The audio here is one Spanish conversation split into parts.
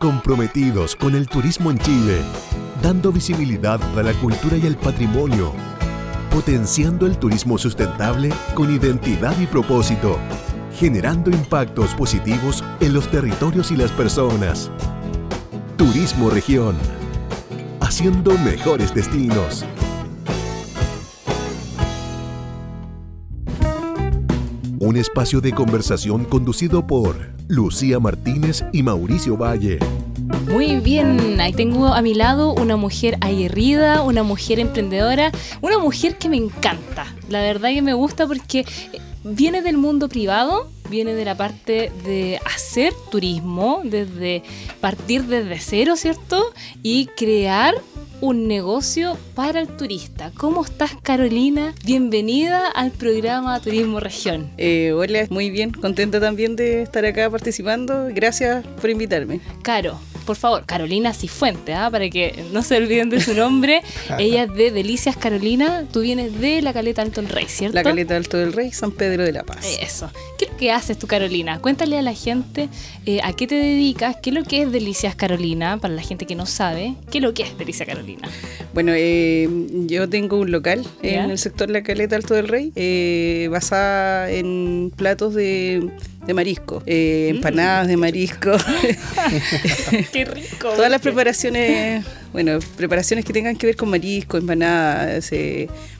comprometidos con el turismo en Chile, dando visibilidad a la cultura y al patrimonio, potenciando el turismo sustentable con identidad y propósito, generando impactos positivos en los territorios y las personas. Turismo Región, haciendo mejores destinos. Un espacio de conversación conducido por Lucía Martínez y Mauricio Valle. Muy bien, ahí tengo a mi lado una mujer aguerrida, una mujer emprendedora, una mujer que me encanta. La verdad que me gusta porque viene del mundo privado, viene de la parte de hacer turismo, desde partir desde cero, ¿cierto? Y crear un negocio para el turista. ¿Cómo estás, Carolina? Bienvenida al programa Turismo Región. Eh, hola, muy bien, contenta también de estar acá participando. Gracias por invitarme. Caro, por favor, Carolina Cifuente, ¿ah? para que no se olviden de su nombre. Ella es de Delicias Carolina, tú vienes de la Caleta Alto del Rey, ¿cierto? La Caleta Alto del Rey, San Pedro de la Paz. Eso. ¿Qué que haces tú, Carolina? Cuéntale a la gente eh, a qué te dedicas, qué es lo que es Delicias Carolina, para la gente que no sabe, qué es lo que es Delicias Carolina. Bueno, eh, yo tengo un local en el sector La Caleta Alto del Rey, eh, basada en platos de, marisco, eh, mm. empanadas de marisco. ¡Qué rico! Todas las preparaciones, bueno, preparaciones que tengan que ver con marisco, empanadas,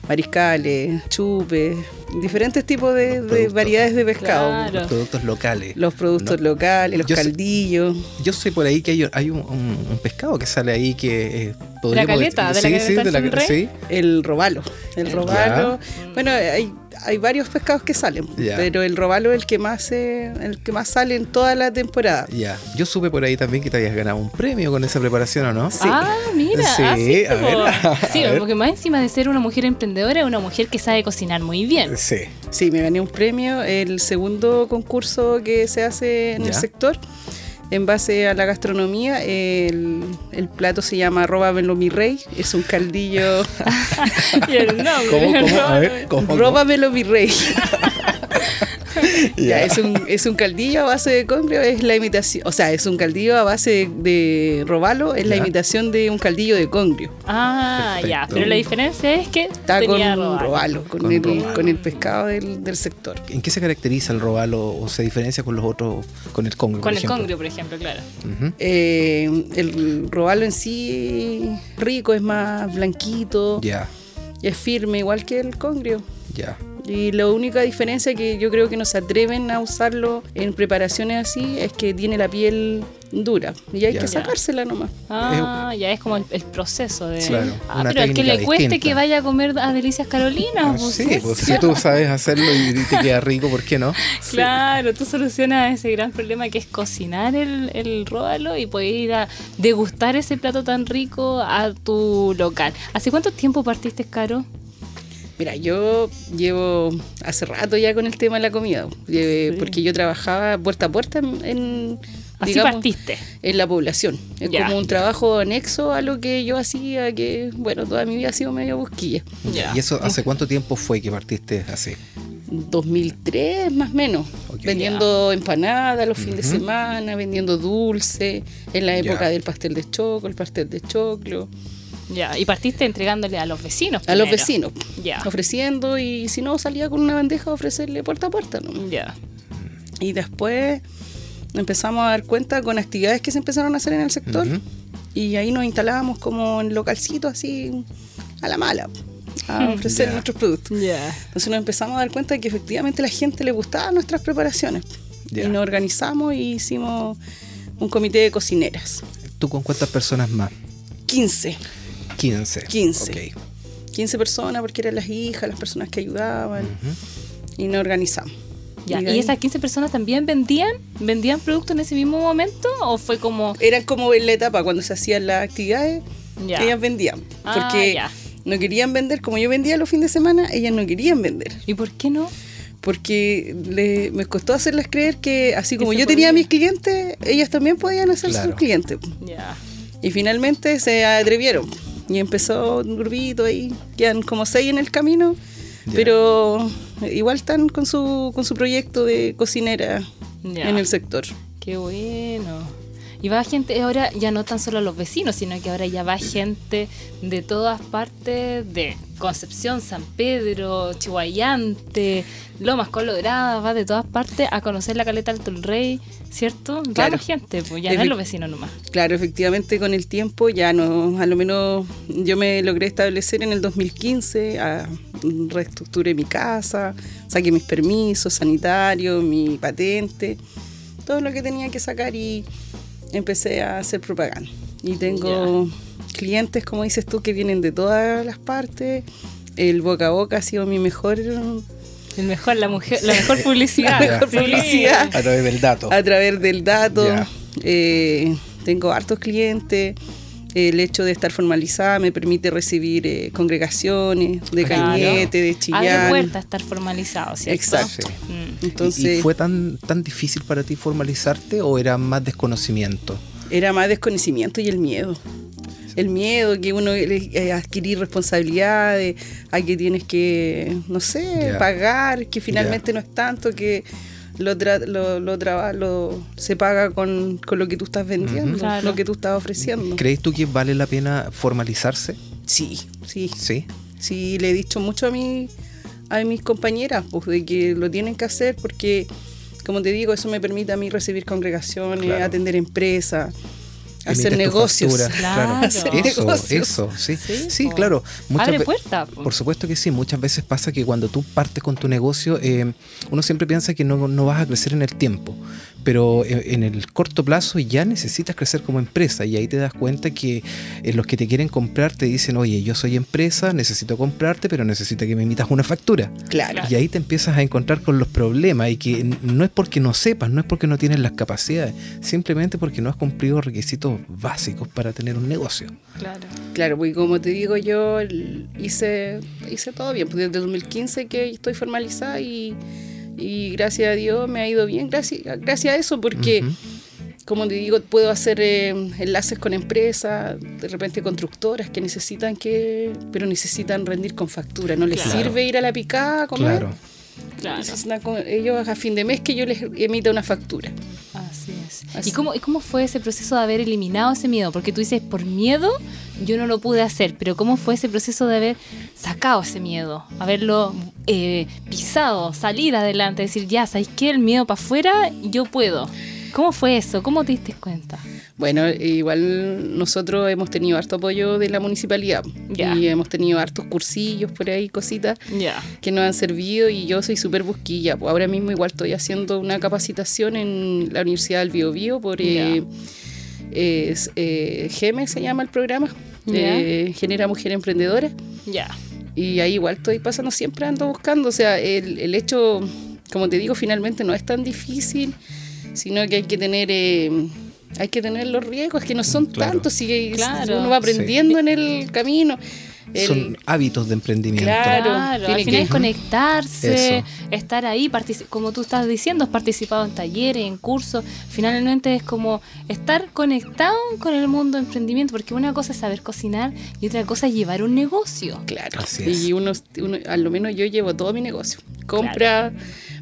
mariscales, chupes, diferentes tipos de, variedades de pescado. Los productos locales. Los productos locales, los caldillos. yo sé por ahí que hay, un, pescado que sale ahí que de la caleta, de la sí, de la, sí. El robalo. El robalo. Bueno, hay, hay varios pescados que salen, pero el robalo es el que más el que más sale en toda la temporada. Ya. Yo supe por ahí también que te habías ganado un premio con esa preparación, ¿o no? Sí. Ah, mira. Sí, a ver. sí, porque más encima de ser una mujer emprendedora, es una mujer que sabe cocinar muy bien. Sí. Sí, me gané un premio, el segundo concurso que se hace en el sector en base a la gastronomía. El, plato se llama Róbamelo mi rey, es un caldillo. y el nombre. ¿Cómo, cómo? A ver, ¿cómo, Róbamelo mi rey. ya, es, un, es un caldillo a base de congrio, es la imitación, o sea, es un caldillo a base de, robalo, es la imitación de un caldillo de congrio. Ah, ya, pero la diferencia es que está con robalo, con, el, con el pescado del, del, sector. ¿En qué se caracteriza el robalo o se diferencia con los otros, con el congrio? Con el congrio, por ejemplo, claro. Eh, el robalo en sí rico, es más blanquito. Ya. Y es firme, igual que el congrio. Ya. Y la única diferencia que yo creo que no se atreven a usarlo en preparaciones así es que tiene la piel dura y hay que sacársela nomás. Ah, ya es como el, proceso de. ah, pero al que le cueste que vaya a comer a Delicias Carolina. Pues, sí, pues si tú sabes hacerlo y te queda rico, ¿por qué no? Claro, tú solucionas ese gran problema que es cocinar el, el róbalo y puedes ir a degustar ese plato tan rico a tu local. ¿Hace cuánto tiempo partiste, Caro? Mira, yo llevo hace rato ya con el tema de la comida, porque yo trabajaba puerta a puerta en, Así partiste. en la población. Es como un trabajo anexo a lo que yo hacía, que bueno, toda mi vida ha sido medio busquilla. ¿Y eso hace cuánto tiempo fue que partiste así? 2003 más o menos, vendiendo empanadas los fines de semana, vendiendo dulce, en la época del pastel de choclo, el pastel de choclo. Ya, y partiste entregándole a los vecinos. A los vecinos. Ya. Ofreciendo y si no salía con una bandeja a ofrecerle puerta a puerta. ¿no? Ya. Y después empezamos a dar cuenta con actividades que se empezaron a hacer en el sector y ahí nos instalábamos como en localcitos así a la mala a ofrecer nuestros productos. Entonces nos empezamos a dar cuenta de que efectivamente a la gente le gustaban nuestras preparaciones. Y nos organizamos y hicimos un comité de cocineras. ¿Tú con cuántas personas más? 15. 15. 15. 15 personas porque eran las hijas, las personas que ayudaban y nos organizamos. ¿Y, esas 15 personas también vendían? ¿Vendían productos en ese mismo momento? ¿O fue como.? Eran como en la etapa cuando se hacían las actividades, ellas vendían. Ah, porque no querían vender, como yo vendía los fines de semana, ellas no querían vender. ¿Y por qué no? Porque me costó hacerles creer que, así como yo tenía a mis clientes, ellas también podían hacer sus clientes. Y finalmente se atrevieron. Y empezó un grupito ahí, quedan como seis en el camino, pero igual están con su, con su proyecto de cocinera en el sector. Qué bueno. Y va gente, ahora ya no tan solo los vecinos, sino que ahora ya va gente de todas partes, de Concepción, San Pedro, Chihuayante, Lomas Colorada, va de todas partes a conocer la caleta Alto el Rey, ¿cierto? Va Claro. la gente, pues ya no es los vecinos nomás. Claro, efectivamente con el tiempo ya no, a lo menos yo me logré establecer en el 2015, a- reestructuré mi casa, saqué mis permisos sanitarios, mi patente, todo lo que tenía que sacar y empecé a hacer propaganda. Y tengo clientes, como dices tú, que vienen de todas las partes. El boca a boca ha sido mi mejor El mejor, la mujer, la mejor publicidad. La mejor Sí. publicidad. A través del dato. a través del dato. Eh, tengo hartos clientes. El hecho de estar formalizada me permite recibir eh, congregaciones de Claro. Cañete, de Abre Chillán. puerta a estar formalizado, ¿cierto? Exacto. Sí. Mm. Entonces, ¿Y fue tan, tan difícil para ti formalizarte o era más desconocimiento? era más desconocimiento y el miedo. El miedo que uno eh, adquirir responsabilidades, a que tienes que, no sé, pagar, que finalmente no es tanto, que lo, tra- lo, lo traba- lo- se paga con, con lo que tú estás vendiendo. Claro. lo que tú estás ofreciendo. ¿Crees tú que vale la pena formalizarse? Sí, sí, Sí. Sí, le he dicho mucho a, mi, a mis compañeras pues, de que lo tienen que hacer porque, como te digo, eso me permite a mí recibir congregaciones, Claro. atender empresas, hacer negocios. factura, Claro. Hacer Eso, negocios. eso, sí. Sí, claro. Muchas Abre puerta. po. Por supuesto que sí, muchas veces pasa que cuando tú partes con tu negocio, eh, uno siempre piensa que no, no vas a crecer en el tiempo, pero eh, en el corto plazo ya necesitas crecer como empresa y ahí te das cuenta que eh, los que te quieren comprar te dicen, oye, yo soy empresa, necesito comprarte, pero necesito que me emitas una factura. Claro. Y ahí te empiezas a encontrar con los problemas y que no es porque no sepas, no es porque no tienes las capacidades, simplemente porque no has cumplido requisitos básicos para tener un negocio. Claro. Claro, porque como te digo, yo hice, hice todo bien. Pues desde 2015 que estoy formalizada y, y gracias a Dios me ha ido bien. Gracias, gracias a eso, porque como te digo, puedo hacer eh, enlaces con empresas, de repente constructoras que necesitan que, pero necesitan rendir con factura. No les Claro. sirve ir a la picada a comer. Claro. Ellos a fin de mes que yo les emita una factura. Así es. Así. ¿Y cómo, ¿Y cómo fue ese proceso de haber eliminado ese miedo? Porque tú dices, por miedo yo no lo pude hacer, pero ¿cómo fue ese proceso de haber sacado ese miedo? Haberlo eh, pisado, salir adelante, decir, ya, ¿sabes qué? El miedo para afuera, yo puedo. ¿Cómo fue eso? ¿Cómo te diste cuenta? Bueno, igual nosotros hemos tenido harto apoyo de la municipalidad y hemos tenido hartos cursillos por ahí, cositas que nos han servido y yo soy súper busquilla. Pues ahora mismo igual estoy haciendo una capacitación en la Universidad del Biobío por eh, es, eh, GEME se llama el programa. Eh, Genera Mujer Emprendedora. Ya. Y ahí igual estoy pasando, siempre ando buscando. O sea, el, el hecho, como te digo, finalmente no es tan difícil, sino que hay que tener... eh, hay que tener los riesgos, que no son Claro. tantos, si Claro. uno va aprendiendo en el camino. El- Son hábitos de emprendimiento. Claro. Claro, tiene al final que- es conectarse, Eso. estar ahí, partici- como tú estás diciendo, has participado en talleres, en cursos, finalmente es como estar conectado con el mundo de emprendimiento, porque una cosa es saber cocinar y otra cosa es llevar un negocio. Claro. Así es. Y uno, uno- a lo menos yo llevo todo mi negocio. Compra,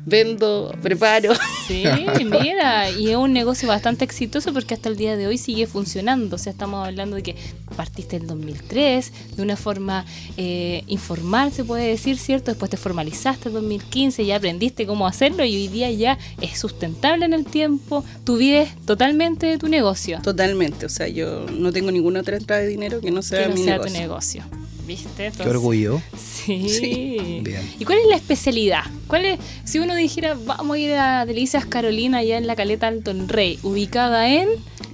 vendo, preparo. Sí, mira, y es un negocio bastante exitoso porque hasta el día de hoy sigue funcionando. O sea, estamos hablando de que partiste en 2003 de una forma eh, informal, se puede decir, ¿cierto? Después te formalizaste en 2015, ya aprendiste cómo hacerlo y hoy día ya es sustentable en el tiempo. Tú vives totalmente de tu negocio. Totalmente. O sea, yo no tengo ninguna otra entrada de dinero que no sea que no mi sea negocio. tu negocio. ¿Viste? Qué orgullo. Sí. Sí. Bien. ¿Y cuál es la especialidad? ¿Cuál es, si uno dijera, vamos a ir a Delicias Carolina, allá en la caleta Alton Rey, ubicada en.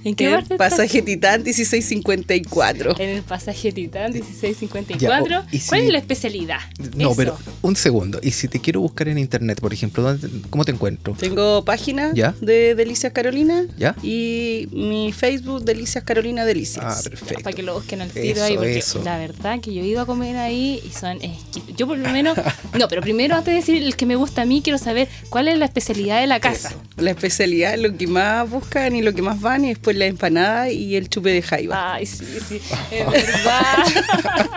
¿En qué parte pasaje Titán 1654. En el pasaje Titán 1654. Ya, o- y si- ¿Cuál es la especialidad? No, Eso. pero un segundo. Y si te quiero buscar en internet, por ejemplo, ¿dónde- ¿cómo te encuentro? Tengo página ¿Ya? de Delicias Carolina ¿Ya? y mi Facebook Delicias Carolina Delicias. Ah, Ya, perfecto. para que lo busquen al tiro Eso, ahí, porque eso. la verdad que yo he ido a comer ahí y son exquisitos. Yo por lo menos, no, pero primero antes de decir el que me gusta a mí, quiero saber cuál es la especialidad de la casa. La especialidad es lo que más buscan y lo que más van y después la empanada y el chupe de jaiba. Ay, sí, sí, es verdad.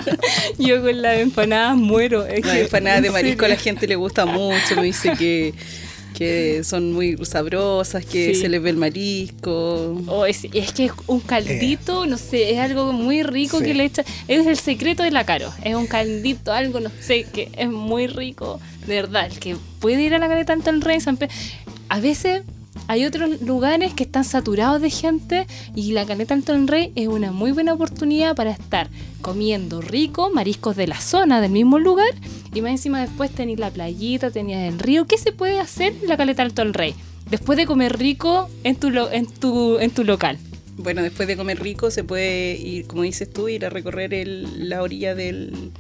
Yo con las empanadas muero. es La que, empanada de marisco a la gente le gusta mucho, me dice que, que son muy sabrosas, que Sí. se les ve el marisco. Oh, es, es que es un caldito, no sé, es algo muy rico Sí. que le echa. Es el secreto de la Caro. Es un caldito, algo, no sé, que es muy rico. De verdad, el que puede ir a la caleta tanto el Rey, San Pedro. A veces hay otros lugares que están saturados de gente y la caleta Alto Rey es una muy buena oportunidad para estar comiendo rico, mariscos de la zona, del mismo lugar, y más encima después tenéis la playita, tenías el río. ¿Qué se puede hacer en la caleta Alto Rey? Después de comer rico en tu, lo- en tu, en tu local. Bueno, después de comer rico se puede ir, como dices tú, ir a recorrer el- la orilla del,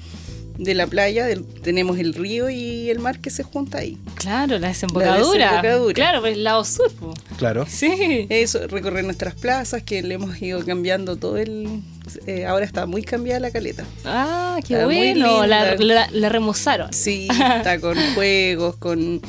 de la playa. del- tenemos el río y el mar que se junta ahí. Claro, la desembocadura. desembocadura. Claro, por el lado sur. po. Claro. Sí. Eso, recorrer nuestras plazas, que le hemos ido cambiando todo el... eh, ahora está muy cambiada la caleta. Ah, qué Está bueno. La, linda. la- la remozaron. Sí, está con juegos, con,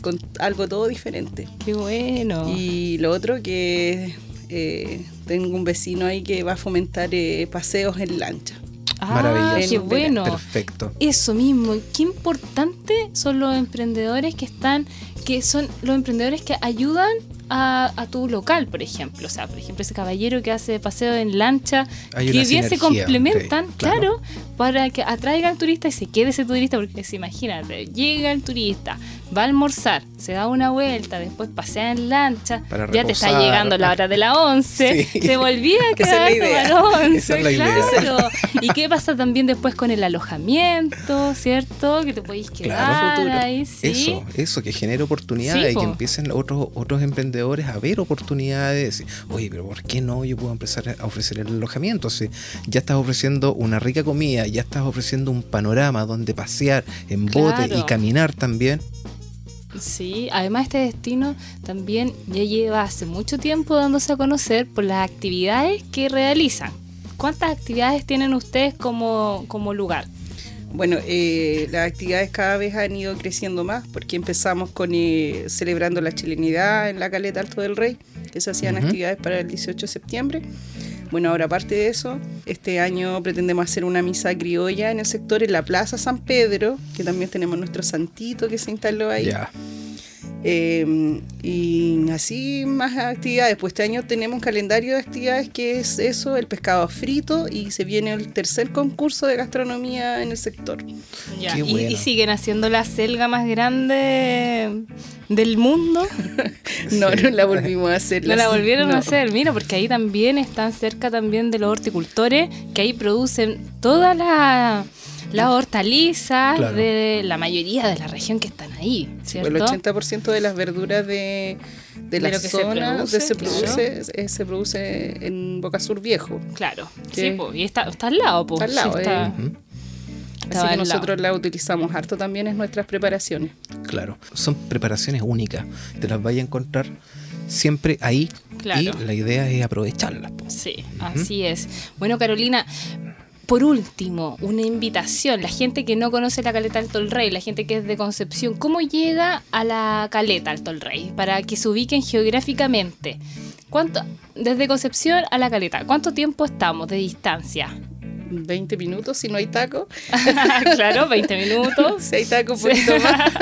con algo todo diferente. Qué bueno. Y lo otro que eh, tengo un vecino ahí que va a fomentar eh, paseos en lancha. ah, Maravilloso. qué bueno. Perfecto. Eso mismo, qué importante son los emprendedores que están, que son los emprendedores que ayudan a, a tu local, por ejemplo. O sea, por ejemplo, ese caballero que hace paseo en lancha, Hay que bien se complementan, sí, claro. claro. para que atraiga al turista y se quede ese turista, porque se imagínate, llega el turista, va a almorzar, se da una vuelta, después pasea en lancha, Para ya te está llegando la hora de la 11, Sí. se volvía a quedar la idea. tomar once, Esa es la idea. claro. ¿Y qué pasa también después con el alojamiento, cierto? Que te podéis quedar Claro. Ahí, sí. Eso, eso, que genere oportunidades Sí, y que empiecen otros otros emprendedores a ver oportunidades. Oye, pero ¿por qué no yo puedo empezar a ofrecer el alojamiento? Si ya estás ofreciendo una rica comida, ya estás ofreciendo un panorama donde pasear en bote Claro. y caminar también. Sí, además este destino también ya lleva hace mucho tiempo dándose a conocer por las actividades que realizan. ¿Cuántas actividades tienen ustedes como, como lugar? Bueno, eh, las actividades cada vez han ido creciendo más porque empezamos con eh, celebrando la chilenidad en la Caleta Alto del Rey, que se hacían actividades para el 18 de septiembre. Bueno, ahora aparte de eso, este año pretendemos hacer una misa criolla en el sector, en la Plaza San Pedro, que también tenemos nuestro santito que se instaló ahí. Eh, y así más actividades. Pues este año tenemos un calendario de actividades que es eso, el pescado frito y se viene el tercer concurso de gastronomía en el sector. Ya, y, bueno. y siguen haciendo la selga más grande del mundo. No, no la volvimos a hacer. No la volvieron no. a hacer, mira, porque ahí también están cerca también de los horticultores, que ahí producen todas las las hortalizas Claro. de la mayoría de la región que están ahí, ¿cierto? El 80% de las verduras de, de De la lo que se zona produce, de- se, claro. produce, eh, se produce en Boca Sur Viejo. Claro, Que- sí, po, y está, está al lado, po, Está al lado, sí, está- eh. Estaba Así que nosotros la utilizamos harto también en nuestras preparaciones. Claro, son preparaciones únicas. Te las vaya a encontrar siempre ahí Claro. y la idea es aprovecharlas. Sí, así es. Bueno, Carolina, por último, una invitación. La gente que no conoce la caleta Alto el Rey, la gente que es de Concepción, ¿cómo llega a la caleta Alto el Rey? Para que se ubiquen geográficamente. ¿Cuánto, desde Concepción a la caleta, ¿cuánto tiempo estamos de distancia? 20 minutos si no hay taco. claro, 20 minutos. Si hay taco, un poquito más.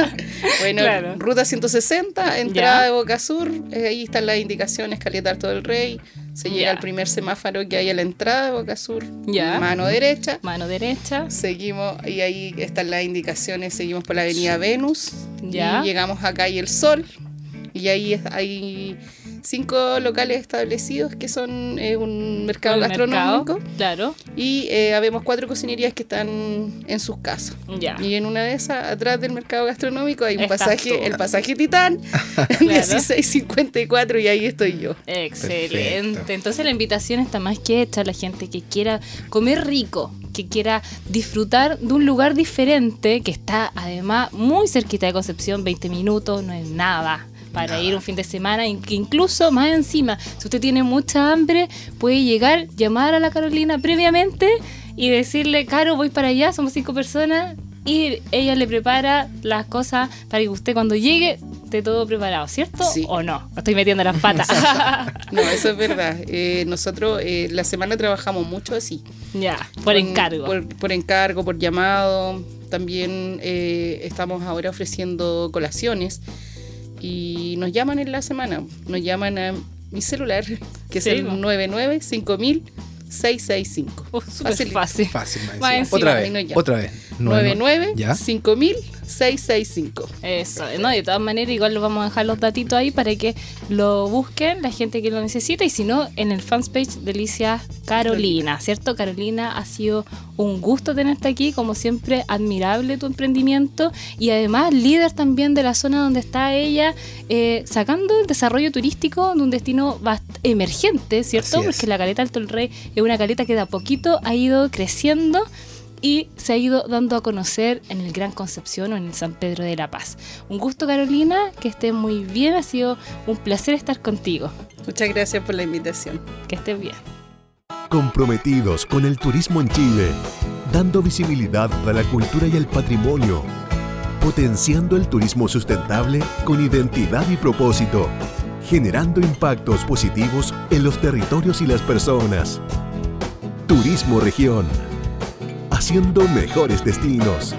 Bueno, Claro. ruta 160, entrada Ya. de Boca Sur. eh, ahí están las indicaciones, Caleta Alto del Rey. Se llega al primer semáforo que hay a la entrada Boca Sur. Ya. Mano derecha. Mano derecha. Seguimos, y ahí están las indicaciones, seguimos por la avenida Venus. Ya. Y llegamos a Calle El Sol. Y ahí es- hay cinco locales establecidos que son eh, un mercado El gastronómico. mercado, Claro. Y eh, habemos cuatro cocinerías que están en sus casas. Ya. Y en una de esas, atrás del mercado gastronómico, hay un Estás pasaje, tú. el pasaje Titán, 1654, y ahí estoy yo. Excelente. Perfecto. Entonces la invitación está más que hecha a la gente que quiera comer rico, que quiera disfrutar de un lugar diferente, que está además muy cerquita de Concepción, 20 minutos, no es nada para ir un fin de semana, incluso más encima, si usted tiene mucha hambre, puede llegar, llamar a la Carolina previamente y decirle, Caro, voy para allá, somos cinco personas, y ella le prepara las cosas para que usted cuando llegue esté todo preparado, ¿cierto? Sí. ¿O no? Estoy metiendo las patas. No, eso es verdad. Eh, nosotros eh, la semana trabajamos mucho así. ya, por Con- encargo. Por, por encargo, por llamado. También eh, estamos ahora ofreciendo colaciones. Y nos llaman en la semana. Nos llaman a mi celular, que Sí, es el po. 99 5000 665. Uh, súper Fácil. fácil. Fácil, Otra vez, otra vez. 99 ¿Ya? 5000 665. Eso, no, de todas maneras igual lo vamos a dejar los datitos ahí para que lo busquen la gente que lo necesita y si no, en el fanpage Delicias Carolina, ¿cierto? Carolina, ha sido un gusto tenerte aquí, como siempre, admirable tu emprendimiento y además líder también de la zona donde está ella, eh, sacando el desarrollo turístico de un destino bast- emergente, ¿cierto? Porque la caleta Alto el Rey es una caleta que de a poquito ha ido creciendo y se ha ido dando a conocer en el Gran Concepción o en el San Pedro de la Paz. Un gusto Carolina, que estés muy bien, ha sido un placer estar contigo. Muchas gracias por la invitación. Que estés bien. Comprometidos con el turismo en Chile, dando visibilidad a la cultura y el patrimonio, potenciando el turismo sustentable con identidad y propósito, generando impactos positivos en los territorios y las personas. Turismo Región, haciendo mejores destinos.